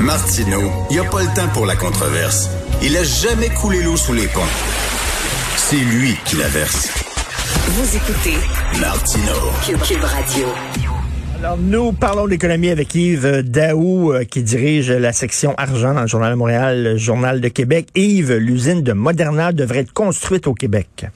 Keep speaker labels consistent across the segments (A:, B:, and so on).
A: Martino, il n'y a pas le temps pour la controverse. Il a jamais coulé l'eau sous les ponts. C'est lui qui la verse.
B: Vous écoutez
A: Martino.
B: Cube Radio.
C: Alors, nous parlons d'économie avec Yves Daou, euh, qui dirige la section argent dans le Journal de Montréal, le Journal de Québec. Yves, l'usine de Moderna devrait être construite au Québec.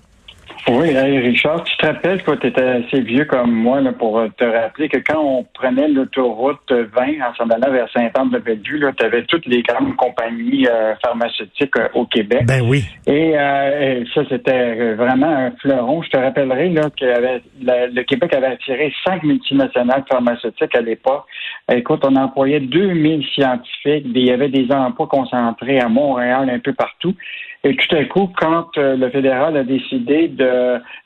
D: Oui, hey Richard, tu te rappelles que tu étais assez vieux comme moi là, pour te rappeler que quand on prenait l'autoroute 20 en s'en allant vers Saint-Anne-de-Bellevue, tu avais toutes les grandes compagnies euh, pharmaceutiques euh, au Québec.
C: Ben oui.
D: Et, euh, et ça, c'était vraiment un fleuron. Je te rappellerai là, que le Québec avait attiré cinq multinationales pharmaceutiques à l'époque. Écoute, on employait 2000 scientifiques. Il y avait des emplois concentrés à Montréal, un peu partout. Et tout à coup, quand euh, le fédéral a décidé de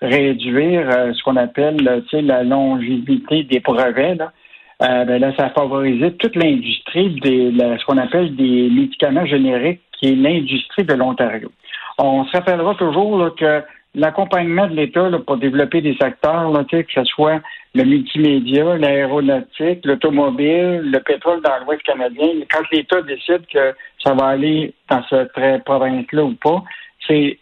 D: réduire euh, ce qu'on appelle euh, la longévité des brevets, là, euh, ben là, ça a favorisé toute l'industrie la- ce qu'on appelle des médicaments génériques, qui est l'industrie de l'Ontario. On se rappellera toujours que l'accompagnement de l'État pour développer des secteurs, que ce soit le multimédia, l'aéronautique, l'automobile, le pétrole dans l'Ouest canadien, quand l'État décide que ça va aller dans cette euh, province-là ou pas, c'est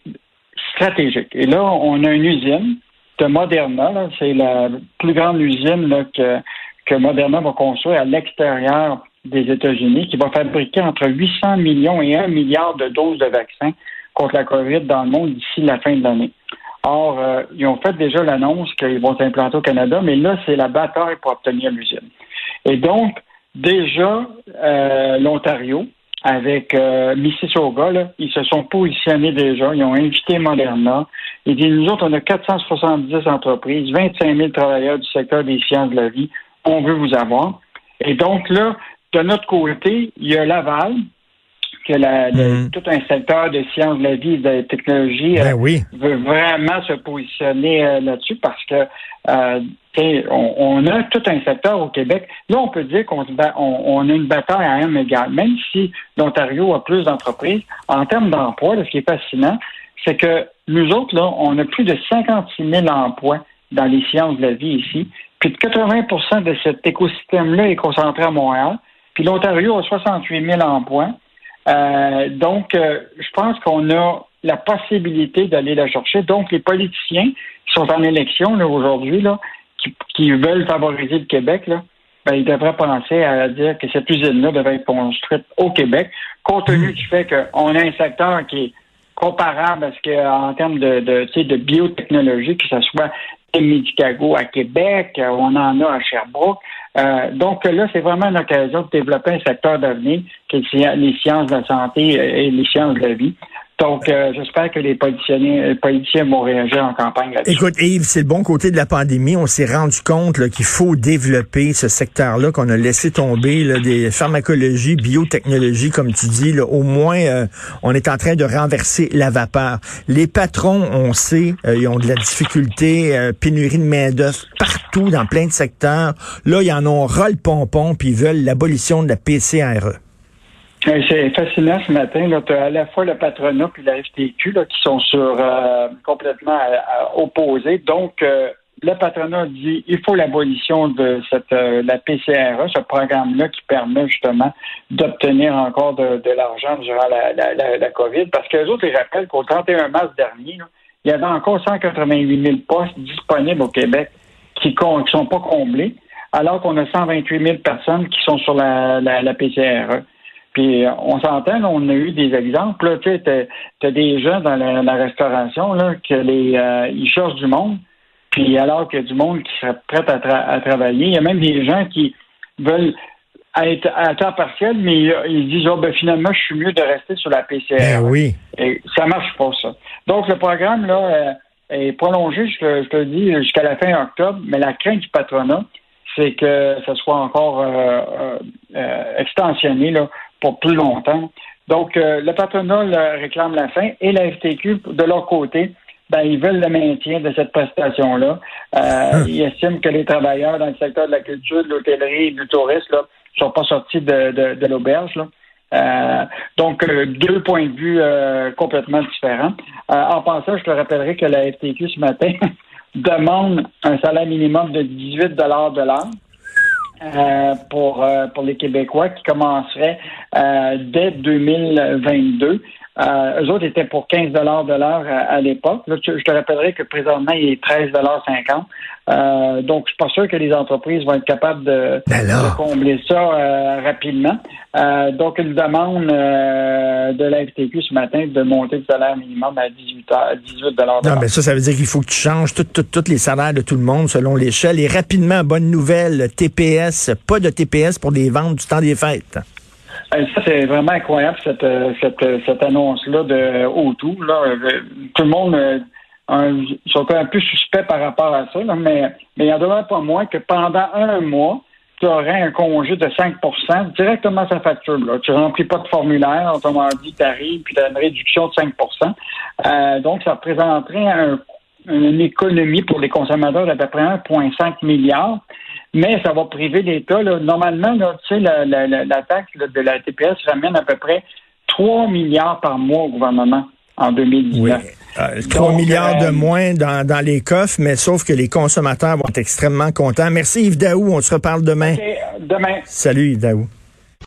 D: stratégique. Et là, on a une usine de Moderna, c'est la plus grande usine là, que, que Moderna va construire à l'extérieur des États-Unis, qui va fabriquer entre 800 millions et 1 milliard de doses de vaccins contre la COVID dans le monde d'ici la fin de l'année. Or, euh, ils ont fait déjà l'annonce qu'ils vont s'implanter au Canada, mais là, c'est la bataille pour obtenir l'usine. Et donc, déjà, euh, l'Ontario, avec euh, Mississauga, là, ils se sont positionnés déjà, ils ont invité Moderna. Ils disent, nous autres, on a 470 entreprises, 25 000 travailleurs du secteur des sciences de la vie, on veut vous avoir. Et donc là, de notre côté, il y a Laval, que la, le-
C: Mhm.
D: tout un secteur de sciences de la vie et de la technologie
C: Ben
D: euh,
C: oui.
D: veut vraiment se positionner euh, là-dessus parce que euh, on, on a tout un secteur au Québec. Là, on peut dire qu'on on, on a une bataille à un égal. Même si l'Ontario a plus d'entreprises, en termes d'emploi, ce qui est fascinant, c'est que nous autres, là, on a plus de 56 000 emplois dans les sciences de la vie ici. Puis 80% de cet écosystème-là est concentré à Montréal. Puis l'Ontario a 68 000 emplois. Euh, donc, euh, je pense qu'on a la possibilité d'aller la chercher. Donc, les politiciens qui sont en élection aujourd'hui, qui, qui veulent favoriser le Québec, là, ben, ils devraient penser à dire que cette usine-là devrait être construite au Québec, compte tenu du fait qu'on a un secteur qui est comparable à ce qu'en termes de, de, de biotechnologie, que ce soit à Medicago à Québec, euh, on en a à Sherbrooke. Euh, donc là, c'est vraiment une occasion de développer un secteur d'avenir, qui est les sciences de la santé et les sciences de la vie. Donc, euh, j'espère que les politiciens, les politiciens vont réagir en campagne.
C: Écoute, Yves, c'est le bon côté de la pandémie. On s'est rendu compte qu'il faut développer ce secteur-là qu'on a laissé tomber, là, des pharmacologies, biotechnologies, comme tu dis. Là, au moins, euh, on est en train de renverser la vapeur. Les patrons, on sait, euh, ils ont de la difficulté, euh, pénurie de main-d'œuvre partout, dans plein de secteurs. Là, ils en ont ras le pompon, puis ils veulent l'abolition de la PCRE.
D: Euh, C'est fascinant ce matin. Tu as à la fois le patronat et la FTQ là, qui sont sur euh, complètement à opposés. Donc, euh, le patronat dit il faut l'abolition de cette euh, la PCRE, ce programme-là qui permet justement d'obtenir encore de, de l'argent durant la, la, la, COVID. Parce que les autres, ils rappellent qu'au 31 mars dernier, là, il y avait encore 188 000 postes disponibles au Québec qui ne sont pas comblés. alors qu'on a 128 000 personnes qui sont sur la, la PCRE. Puis on s'entend, on a eu des exemples. Tu sais, as, des gens dans la, restauration là, que les euh, ils cherchent du monde, puis alors qu'il y a du monde qui serait prêt à, travailler, il y a même des gens qui veulent être à temps partiel, mais ils disent oh, ben finalement je suis mieux de rester sur la PCR.
C: Ben oui.
D: Et ça marche pas ça. Donc le programme là euh, est prolongé, je, te le dis, jusqu'à la fin octobre, mais la crainte du patronat, c'est que ça soit encore euh, euh, extensionné là, pour plus longtemps. Donc, euh, le patronat réclame la fin et la FTQ, de leur côté, ben, ils veulent le maintien de cette prestation-là. Euh, hum. Ils estiment que les travailleurs dans le secteur de la culture, de l'hôtellerie et du tourisme ne sont pas sortis de, de, l'auberge. Euh, donc, deux points de vue complètement différents. en passant, je te rappellerai que la FTQ ce matin demande un salaire minimum de 18 de l'heure. Euh, pour, euh, pour les Québécois qui commencerait euh, dès 2022. Euh, eux autres étaient pour 15 de l'heure à, l'époque. je te rappellerai que présentement, il est 13,50 euh, donc, je suis pas sûr que les entreprises vont être capables de,
C: ben
D: combler ça euh, rapidement. Euh, donc, une demande de la FTQ ce matin de monter le salaire minimum à 18 18
C: Non, mais ça, ça veut dire qu'il faut que tu changes tous les salaires de tout le monde selon l'échelle. Et rapidement, bonne nouvelle, TPS, pas de TPS pour les ventes du temps des fêtes.
D: Ça, c'est vraiment incroyable, cette, cette, cette annonce-là de O2. Là. Tout le monde ils sont un peu suspects par rapport à ça, mais, mais il en demeure pas moins que pendant un mois, tu aurais un congé de 5% directement sa facture. Là. Tu ne remplis pas de formulaire, autrement dit, tu arrives, puis tu as une réduction de 5% euh, Donc, ça représenterait une économie pour les consommateurs d'à peu près 1,5 milliard. Mais ça va priver l'État. Normalement, là, tu sais, la, la, la, taxe de la TPS ramène à peu près 3 milliards par mois au gouvernement en 2019.
C: 3 euh, milliards de euh, moins dans, dans, les coffres, mais sauf que les consommateurs vont être extrêmement contents. Merci Yves Daou, on se reparle demain.
D: demain.
C: Salut Yves Daou.